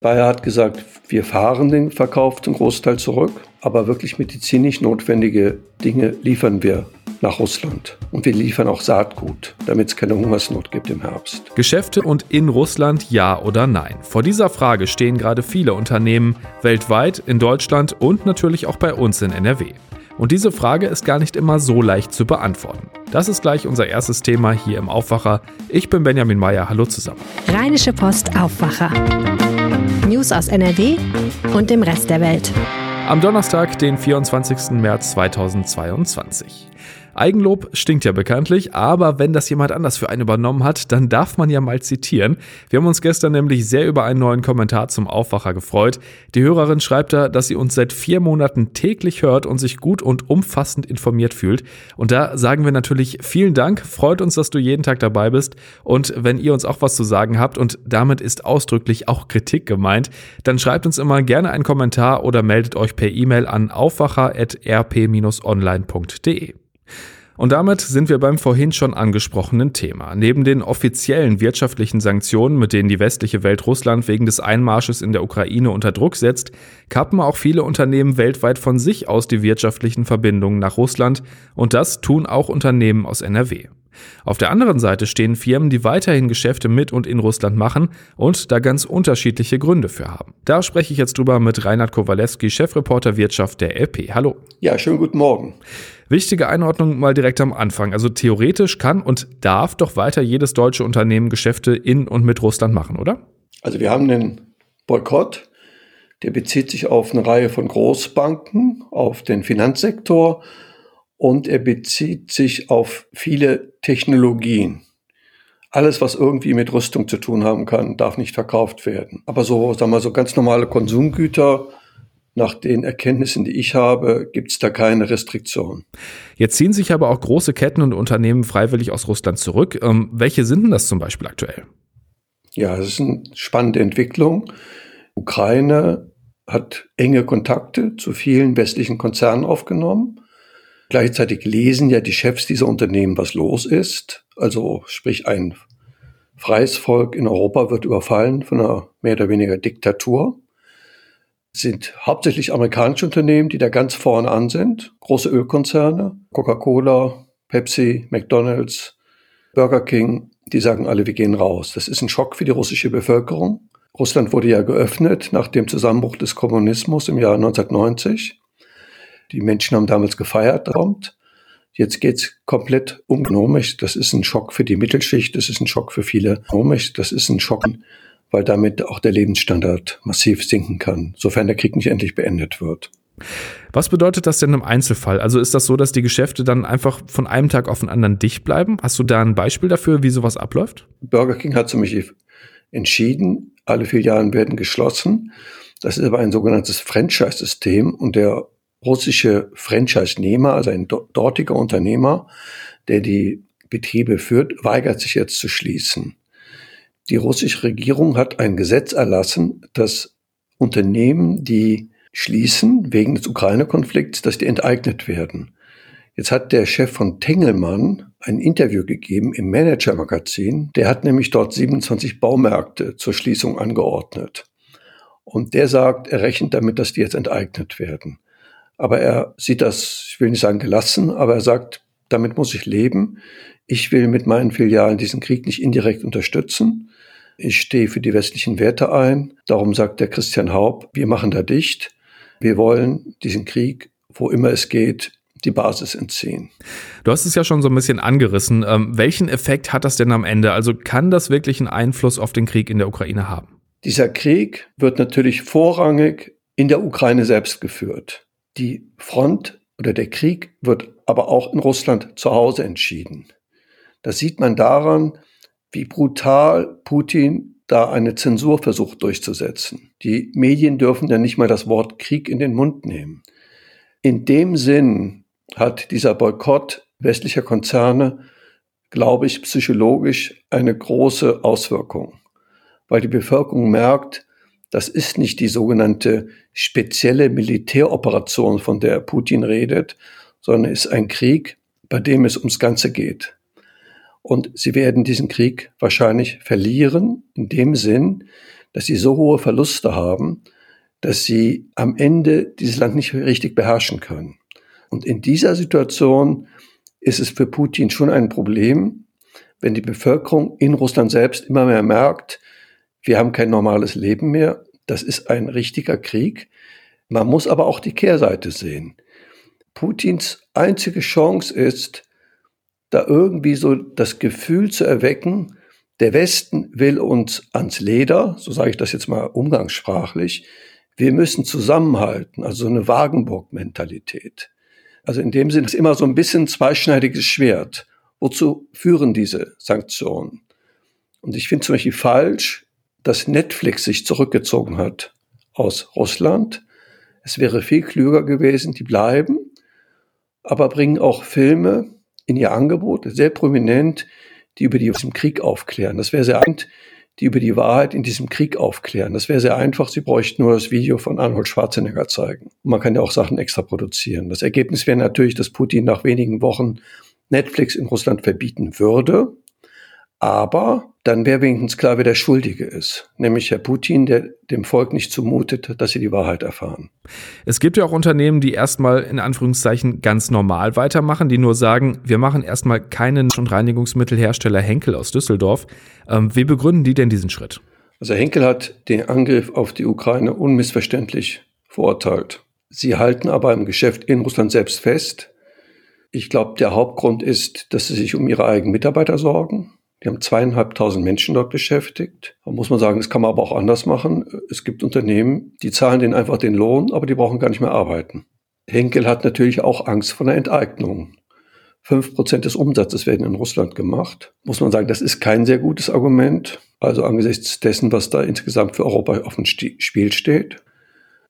Bayer hat gesagt, wir fahren den Verkauf zum Großteil zurück, aber wirklich medizinisch notwendige Dinge liefern wir nach Russland. Und wir liefern auch Saatgut, damit es keine Hungersnot gibt im Herbst. Geschäfte und in Russland ja oder nein? Vor dieser Frage stehen gerade viele Unternehmen weltweit, in Deutschland und natürlich auch bei uns in NRW. Und diese Frage ist gar nicht immer so leicht zu beantworten. Das ist gleich unser erstes Thema hier im Aufwacher. Ich bin Benjamin Meyer. Hallo zusammen. Rheinische Post Aufwacher. News aus NRW und dem Rest der Welt. Am Donnerstag, den 24. März 2022. Eigenlob stinkt ja bekanntlich, aber wenn das jemand anders für einen übernommen hat, dann darf man ja mal zitieren. Wir haben uns gestern nämlich sehr über einen neuen Kommentar zum Aufwacher gefreut. Die Hörerin schreibt da, dass sie uns seit vier Monaten täglich hört und sich gut und umfassend informiert fühlt. Und da sagen wir natürlich vielen Dank, freut uns, dass du jeden Tag dabei bist. Und wenn ihr uns auch was zu sagen habt und damit ist ausdrücklich auch Kritik gemeint, dann schreibt uns immer gerne einen Kommentar oder meldet euch per E-Mail an aufwacher.rp-online.de. Und damit sind wir beim vorhin schon angesprochenen Thema. Neben den offiziellen wirtschaftlichen Sanktionen, mit denen die westliche Welt Russland wegen des Einmarsches in der Ukraine unter Druck setzt, kappen auch viele Unternehmen weltweit von sich aus die wirtschaftlichen Verbindungen nach Russland und das tun auch Unternehmen aus NRW. Auf der anderen Seite stehen Firmen, die weiterhin Geschäfte mit und in Russland machen und da ganz unterschiedliche Gründe für haben. Da spreche ich jetzt drüber mit Reinhard Kowalewski, Chefreporter Wirtschaft der LP. Hallo. Ja, schönen guten Morgen. Wichtige Einordnung mal direkt am Anfang. Also theoretisch kann und darf doch weiter jedes deutsche Unternehmen Geschäfte in und mit Russland machen, oder? Also wir haben den Boykott, der bezieht sich auf eine Reihe von Großbanken, auf den Finanzsektor und er bezieht sich auf viele Technologien. Alles, was irgendwie mit Rüstung zu tun haben kann, darf nicht verkauft werden. Aber so, sagen wir so ganz normale Konsumgüter, nach den Erkenntnissen, die ich habe, gibt es da keine Restriktion. Jetzt ziehen sich aber auch große Ketten und Unternehmen freiwillig aus Russland zurück. Ähm, welche sind denn das zum Beispiel aktuell? Ja, es ist eine spannende Entwicklung. Ukraine hat enge Kontakte zu vielen westlichen Konzernen aufgenommen. Gleichzeitig lesen ja die Chefs dieser Unternehmen, was los ist. Also sprich ein freies Volk in Europa wird überfallen von einer mehr oder weniger Diktatur sind hauptsächlich amerikanische Unternehmen, die da ganz vorne an sind. Große Ölkonzerne, Coca-Cola, Pepsi, McDonald's, Burger King, die sagen alle, wir gehen raus. Das ist ein Schock für die russische Bevölkerung. Russland wurde ja geöffnet nach dem Zusammenbruch des Kommunismus im Jahr 1990. Die Menschen haben damals gefeiert, kommt. Jetzt geht's komplett umgenomisch. Das ist ein Schock für die Mittelschicht, das ist ein Schock für viele. Das ist ein Schock weil damit auch der Lebensstandard massiv sinken kann, sofern der Krieg nicht endlich beendet wird. Was bedeutet das denn im Einzelfall? Also ist das so, dass die Geschäfte dann einfach von einem Tag auf den anderen dicht bleiben? Hast du da ein Beispiel dafür, wie sowas abläuft? Burger King hat Beispiel entschieden, alle Filialen werden geschlossen. Das ist aber ein sogenanntes Franchise-System und der russische Franchise-Nehmer, also ein dortiger Unternehmer, der die Betriebe führt, weigert sich jetzt zu schließen. Die russische Regierung hat ein Gesetz erlassen, dass Unternehmen, die schließen wegen des Ukraine-Konflikts, dass die enteignet werden. Jetzt hat der Chef von Tengelmann ein Interview gegeben im Manager-Magazin. Der hat nämlich dort 27 Baumärkte zur Schließung angeordnet. Und der sagt, er rechnet damit, dass die jetzt enteignet werden. Aber er sieht das, ich will nicht sagen gelassen, aber er sagt, damit muss ich leben. Ich will mit meinen Filialen diesen Krieg nicht indirekt unterstützen. Ich stehe für die westlichen Werte ein. Darum sagt der Christian Haub, wir machen da dicht. Wir wollen diesen Krieg, wo immer es geht, die Basis entziehen. Du hast es ja schon so ein bisschen angerissen. Ähm, welchen Effekt hat das denn am Ende? Also kann das wirklich einen Einfluss auf den Krieg in der Ukraine haben? Dieser Krieg wird natürlich vorrangig in der Ukraine selbst geführt. Die Front oder der Krieg wird aber auch in Russland zu Hause entschieden. Das sieht man daran, wie brutal Putin da eine Zensur versucht durchzusetzen. Die Medien dürfen ja nicht mal das Wort Krieg in den Mund nehmen. In dem Sinn hat dieser Boykott westlicher Konzerne, glaube ich, psychologisch eine große Auswirkung, weil die Bevölkerung merkt, das ist nicht die sogenannte spezielle Militäroperation, von der Putin redet, sondern ist ein Krieg, bei dem es ums Ganze geht. Und sie werden diesen Krieg wahrscheinlich verlieren, in dem Sinn, dass sie so hohe Verluste haben, dass sie am Ende dieses Land nicht richtig beherrschen können. Und in dieser Situation ist es für Putin schon ein Problem, wenn die Bevölkerung in Russland selbst immer mehr merkt, wir haben kein normales Leben mehr, das ist ein richtiger Krieg. Man muss aber auch die Kehrseite sehen. Putins einzige Chance ist, da irgendwie so das Gefühl zu erwecken, der Westen will uns ans Leder, so sage ich das jetzt mal umgangssprachlich, wir müssen zusammenhalten, also so eine Wagenburg-Mentalität. Also in dem Sinne ist immer so ein bisschen zweischneidiges Schwert. Wozu führen diese Sanktionen? Und ich finde zum Beispiel falsch, dass Netflix sich zurückgezogen hat aus Russland. Es wäre viel klüger gewesen, die bleiben, aber bringen auch Filme in ihr Angebot, sehr prominent, die über diesen Krieg aufklären. Das wäre sehr einfach, die über die Wahrheit in diesem Krieg aufklären. Das wäre sehr einfach. Sie bräuchten nur das Video von Arnold Schwarzenegger zeigen. Man kann ja auch Sachen extra produzieren. Das Ergebnis wäre natürlich, dass Putin nach wenigen Wochen Netflix in Russland verbieten würde. Aber dann wäre wenigstens klar, wer der Schuldige ist. Nämlich Herr Putin, der dem Volk nicht zumutet, dass sie die Wahrheit erfahren. Es gibt ja auch Unternehmen, die erstmal in Anführungszeichen ganz normal weitermachen, die nur sagen, wir machen erstmal keinen und Reinigungsmittelhersteller Henkel aus Düsseldorf. Ähm, wie begründen die denn diesen Schritt? Also Henkel hat den Angriff auf die Ukraine unmissverständlich verurteilt. Sie halten aber im Geschäft in Russland selbst fest. Ich glaube, der Hauptgrund ist, dass sie sich um ihre eigenen Mitarbeiter sorgen die haben zweieinhalbtausend Menschen dort beschäftigt. Da muss man sagen, das kann man aber auch anders machen. Es gibt Unternehmen, die zahlen denen einfach den Lohn, aber die brauchen gar nicht mehr arbeiten. Henkel hat natürlich auch Angst vor einer Enteignung. Fünf Prozent des Umsatzes werden in Russland gemacht. Muss man sagen, das ist kein sehr gutes Argument. Also angesichts dessen, was da insgesamt für Europa auf dem Spiel steht.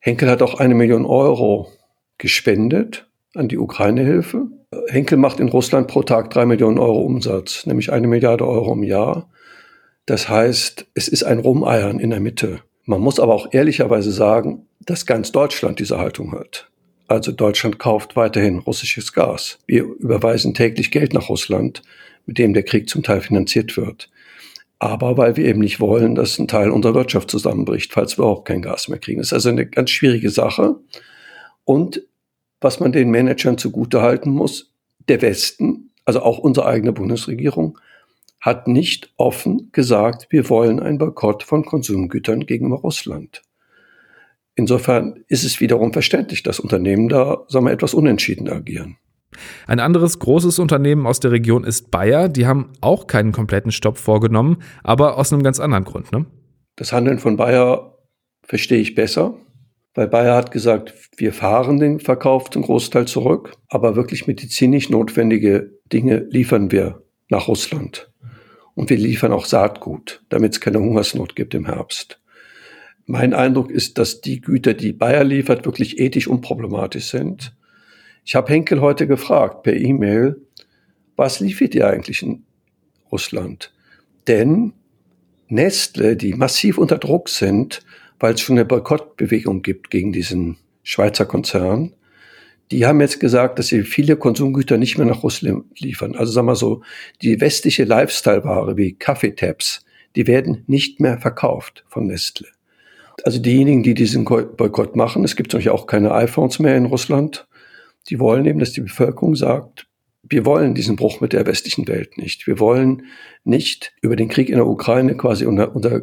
Henkel hat auch eine Million Euro gespendet an die Ukraine-Hilfe. Henkel macht in Russland pro Tag drei Millionen Euro Umsatz, nämlich eine Milliarde Euro im Jahr. Das heißt, es ist ein Rumeiern in der Mitte. Man muss aber auch ehrlicherweise sagen, dass ganz Deutschland diese Haltung hat. Also Deutschland kauft weiterhin russisches Gas. Wir überweisen täglich Geld nach Russland, mit dem der Krieg zum Teil finanziert wird. Aber weil wir eben nicht wollen, dass ein Teil unserer Wirtschaft zusammenbricht, falls wir überhaupt kein Gas mehr kriegen. Das ist also eine ganz schwierige Sache. Und was man den Managern zugutehalten muss, der Westen, also auch unsere eigene Bundesregierung, hat nicht offen gesagt, wir wollen einen Boykott von Konsumgütern gegenüber Russland. Insofern ist es wiederum verständlich, dass Unternehmen da, sagen wir, etwas unentschieden agieren. Ein anderes großes Unternehmen aus der Region ist Bayer. Die haben auch keinen kompletten Stopp vorgenommen, aber aus einem ganz anderen Grund. Ne? Das Handeln von Bayer verstehe ich besser weil Bayer hat gesagt, wir fahren den Verkauf zum Großteil zurück, aber wirklich medizinisch notwendige Dinge liefern wir nach Russland. Und wir liefern auch Saatgut, damit es keine Hungersnot gibt im Herbst. Mein Eindruck ist, dass die Güter, die Bayer liefert, wirklich ethisch unproblematisch sind. Ich habe Henkel heute gefragt per E-Mail, was liefert ihr eigentlich in Russland? Denn Nestle, die massiv unter Druck sind, weil es schon eine Boykottbewegung gibt gegen diesen Schweizer Konzern. Die haben jetzt gesagt, dass sie viele Konsumgüter nicht mehr nach Russland liefern. Also sagen wir so, die westliche Lifestyle-Ware wie Kaffeetabs, die werden nicht mehr verkauft von Nestle. Also diejenigen, die diesen Boykott machen, es gibt natürlich auch keine iPhones mehr in Russland, die wollen eben, dass die Bevölkerung sagt, wir wollen diesen Bruch mit der westlichen Welt nicht. Wir wollen nicht über den Krieg in der Ukraine quasi unter, unter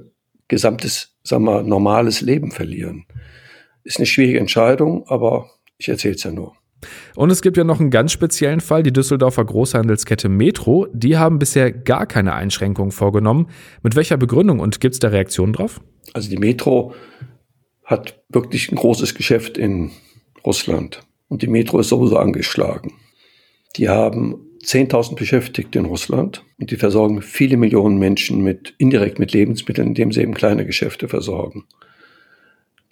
gesamtes, sagen wir, normales Leben verlieren. Ist eine schwierige Entscheidung, aber ich erzähle es ja nur. Und es gibt ja noch einen ganz speziellen Fall, die Düsseldorfer Großhandelskette Metro. Die haben bisher gar keine Einschränkungen vorgenommen. Mit welcher Begründung und gibt es da Reaktionen drauf? Also die Metro hat wirklich ein großes Geschäft in Russland und die Metro ist sowieso angeschlagen. Die haben 10.000 Beschäftigte in Russland und die versorgen viele Millionen Menschen mit, indirekt mit Lebensmitteln, indem sie eben kleine Geschäfte versorgen.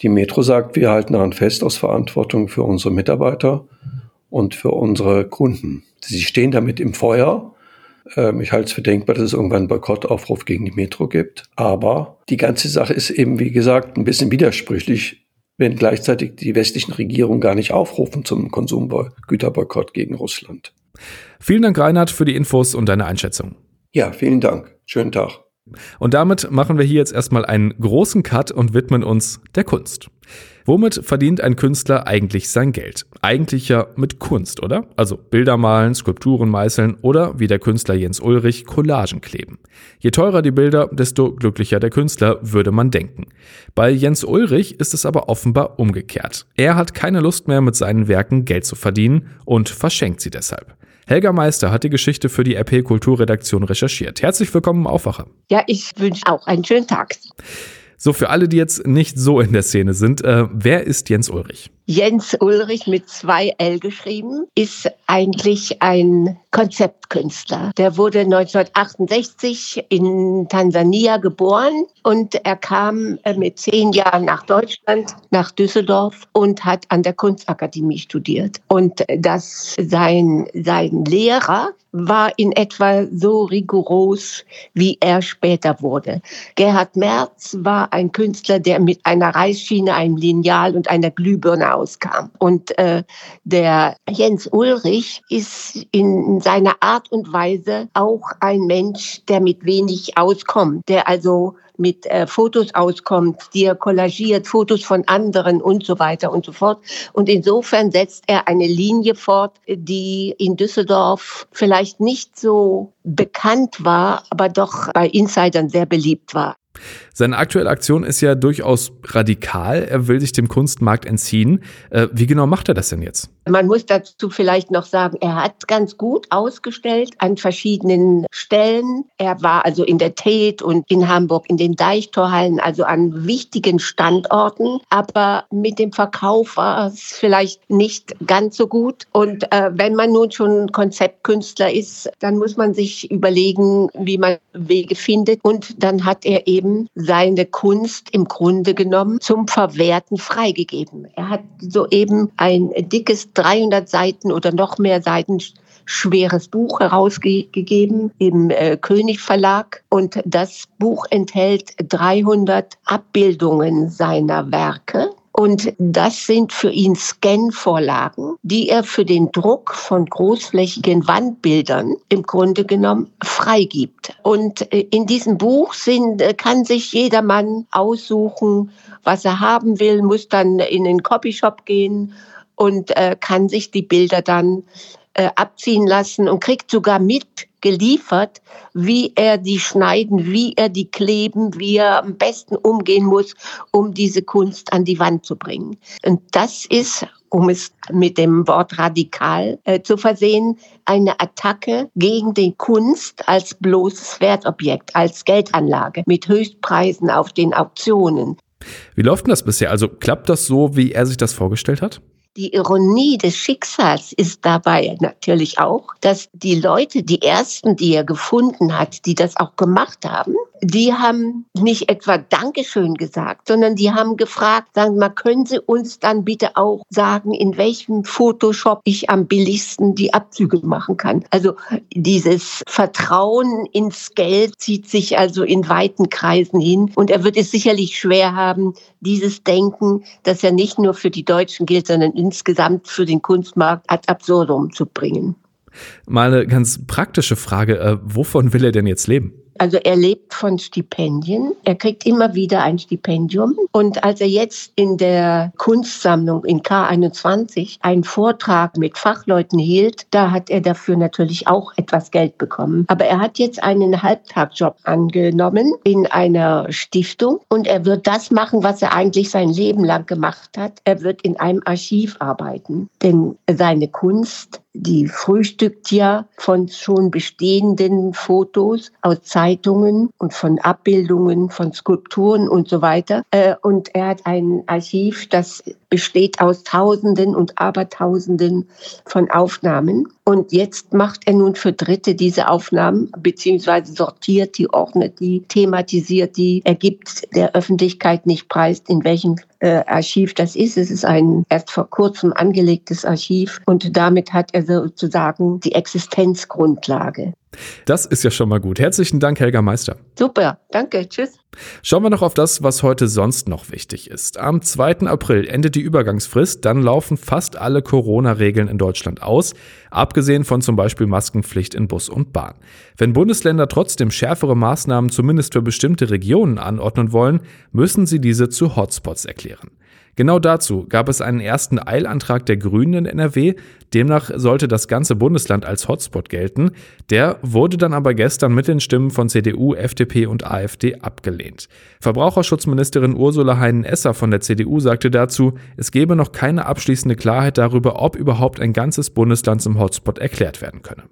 Die Metro sagt, wir halten daran fest aus Verantwortung für unsere Mitarbeiter und für unsere Kunden. Sie stehen damit im Feuer. Ähm, ich halte es für denkbar, dass es irgendwann einen Boykottaufruf gegen die Metro gibt. Aber die ganze Sache ist eben, wie gesagt, ein bisschen widersprüchlich, wenn gleichzeitig die westlichen Regierungen gar nicht aufrufen zum Konsumgüterboykott gegen Russland. Vielen Dank, Reinhard, für die Infos und deine Einschätzung. Ja, vielen Dank. Schönen Tag. Und damit machen wir hier jetzt erstmal einen großen Cut und widmen uns der Kunst. Womit verdient ein Künstler eigentlich sein Geld? Eigentlich ja mit Kunst, oder? Also Bilder malen, Skulpturen meißeln oder, wie der Künstler Jens Ulrich, Collagen kleben. Je teurer die Bilder, desto glücklicher der Künstler, würde man denken. Bei Jens Ulrich ist es aber offenbar umgekehrt. Er hat keine Lust mehr, mit seinen Werken Geld zu verdienen und verschenkt sie deshalb. Helga Meister hat die Geschichte für die RP Kulturredaktion recherchiert. Herzlich willkommen im Aufwacher. Ja, ich wünsche auch einen schönen Tag. So, für alle, die jetzt nicht so in der Szene sind, äh, wer ist Jens Ulrich? Jens Ulrich mit zwei L geschrieben, ist eigentlich ein Konzeptkünstler. Der wurde 1968 in Tansania geboren und er kam äh, mit zehn Jahren nach Deutschland, nach Düsseldorf und hat an der Kunstakademie studiert. Und dass sein, sein Lehrer war in etwa so rigoros, wie er später wurde. Gerhard Merz war ein Künstler, der mit einer Reißschiene, einem Lineal und einer Glühbirne rauskam. Und äh, der Jens Ulrich ist in seiner Art und Weise auch ein Mensch, der mit wenig auskommt, der also mit äh, Fotos auskommt, die er kollagiert, Fotos von anderen und so weiter und so fort. Und insofern setzt er eine Linie fort, die in Düsseldorf vielleicht nicht so bekannt war, aber doch bei Insidern sehr beliebt war. Seine aktuelle Aktion ist ja durchaus radikal. Er will sich dem Kunstmarkt entziehen. Äh, wie genau macht er das denn jetzt? Man muss dazu vielleicht noch sagen, er hat ganz gut ausgestellt an verschiedenen Stellen. Er war also in der Tate und in Hamburg in den Deichtorhallen, also an wichtigen Standorten. Aber mit dem Verkauf war es vielleicht nicht ganz so gut. Und äh, wenn man nun schon Konzeptkünstler ist, dann muss man sich überlegen, wie man Wege findet. Und dann hat er eben seine Kunst im Grunde genommen zum Verwerten freigegeben. Er hat soeben ein dickes 300 Seiten oder noch mehr Seiten schweres Buch herausgegeben im äh, König Verlag und das Buch enthält 300 Abbildungen seiner Werke. Und das sind für ihn Scan-Vorlagen, die er für den Druck von großflächigen Wandbildern im Grunde genommen freigibt. Und äh, in diesem Buch sind, äh, kann sich jedermann aussuchen, was er haben will, muss dann in den Copyshop gehen und äh, kann sich die Bilder dann äh, abziehen lassen und kriegt sogar mitgeliefert, wie er die schneiden, wie er die kleben, wie er am besten umgehen muss, um diese Kunst an die Wand zu bringen. Und das ist um es mit dem Wort radikal äh, zu versehen, eine Attacke gegen die Kunst als bloßes Wertobjekt, als Geldanlage mit Höchstpreisen auf den Auktionen. Wie läuft denn das bisher? Also klappt das so, wie er sich das vorgestellt hat? Die Ironie des Schicksals ist dabei natürlich auch, dass die Leute, die ersten, die er gefunden hat, die das auch gemacht haben, die haben nicht etwa Dankeschön gesagt, sondern die haben gefragt, sagen mal, können Sie uns dann bitte auch sagen, in welchem Photoshop ich am billigsten die Abzüge machen kann? Also dieses Vertrauen ins Geld zieht sich also in weiten Kreisen hin und er wird es sicherlich schwer haben, dieses Denken, das ja nicht nur für die Deutschen gilt, sondern insgesamt für den Kunstmarkt ad absurdum zu bringen. Mal eine ganz praktische Frage, äh, wovon will er denn jetzt leben? Also er lebt von Stipendien. Er kriegt immer wieder ein Stipendium. Und als er jetzt in der Kunstsammlung in K21 einen Vortrag mit Fachleuten hielt, da hat er dafür natürlich auch etwas Geld bekommen. Aber er hat jetzt einen Halbtagjob angenommen in einer Stiftung und er wird das machen, was er eigentlich sein Leben lang gemacht hat. Er wird in einem Archiv arbeiten. Denn seine Kunst die frühstückt ja von schon bestehenden Fotos aus Zeitungen und von Abbildungen, von Skulpturen und so weiter. Äh, und er hat ein Archiv, das besteht aus Tausenden und Abertausenden von Aufnahmen. Und jetzt macht er nun für Dritte diese Aufnahmen, beziehungsweise sortiert die, ordnet die, thematisiert die, er gibt der Öffentlichkeit nicht preis, in welchem äh, Archiv das ist. Es ist ein erst vor kurzem angelegtes Archiv und damit hat er sozusagen die Existenzgrundlage. Das ist ja schon mal gut. Herzlichen Dank, Helga Meister. Super, danke, tschüss. Schauen wir noch auf das, was heute sonst noch wichtig ist. Am 2. April endet die Übergangsfrist, dann laufen fast alle Corona-Regeln in Deutschland aus, abgesehen von zum Beispiel Maskenpflicht in Bus und Bahn. Wenn Bundesländer trotzdem schärfere Maßnahmen zumindest für bestimmte Regionen anordnen wollen, müssen sie diese zu Hotspots erklären. Genau dazu gab es einen ersten Eilantrag der Grünen in NRW. Demnach sollte das ganze Bundesland als Hotspot gelten. Der wurde dann aber gestern mit den Stimmen von CDU, FDP und AfD abgelehnt. Verbraucherschutzministerin Ursula Heinen-Esser von der CDU sagte dazu, es gebe noch keine abschließende Klarheit darüber, ob überhaupt ein ganzes Bundesland zum Hotspot erklärt werden könne.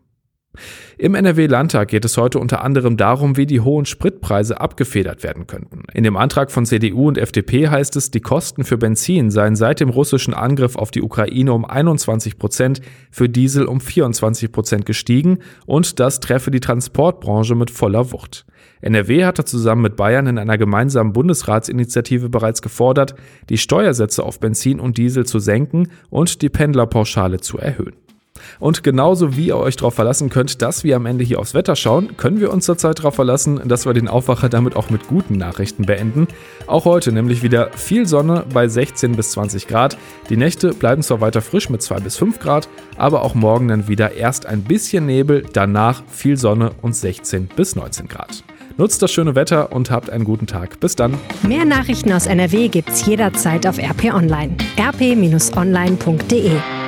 Im NRW-Landtag geht es heute unter anderem darum, wie die hohen Spritpreise abgefedert werden könnten. In dem Antrag von CDU und FDP heißt es, die Kosten für Benzin seien seit dem russischen Angriff auf die Ukraine um 21 Prozent, für Diesel um 24 Prozent gestiegen und das treffe die Transportbranche mit voller Wucht. NRW hatte zusammen mit Bayern in einer gemeinsamen Bundesratsinitiative bereits gefordert, die Steuersätze auf Benzin und Diesel zu senken und die Pendlerpauschale zu erhöhen. Und genauso wie ihr euch darauf verlassen könnt, dass wir am Ende hier aufs Wetter schauen, können wir uns zurzeit darauf verlassen, dass wir den Aufwacher damit auch mit guten Nachrichten beenden. Auch heute nämlich wieder viel Sonne bei 16 bis 20 Grad. Die Nächte bleiben zwar weiter frisch mit 2 bis 5 Grad, aber auch morgen dann wieder erst ein bisschen Nebel, danach viel Sonne und 16 bis 19 Grad. Nutzt das schöne Wetter und habt einen guten Tag. Bis dann. Mehr Nachrichten aus NRW gibt's jederzeit auf RP Online. rp-online.de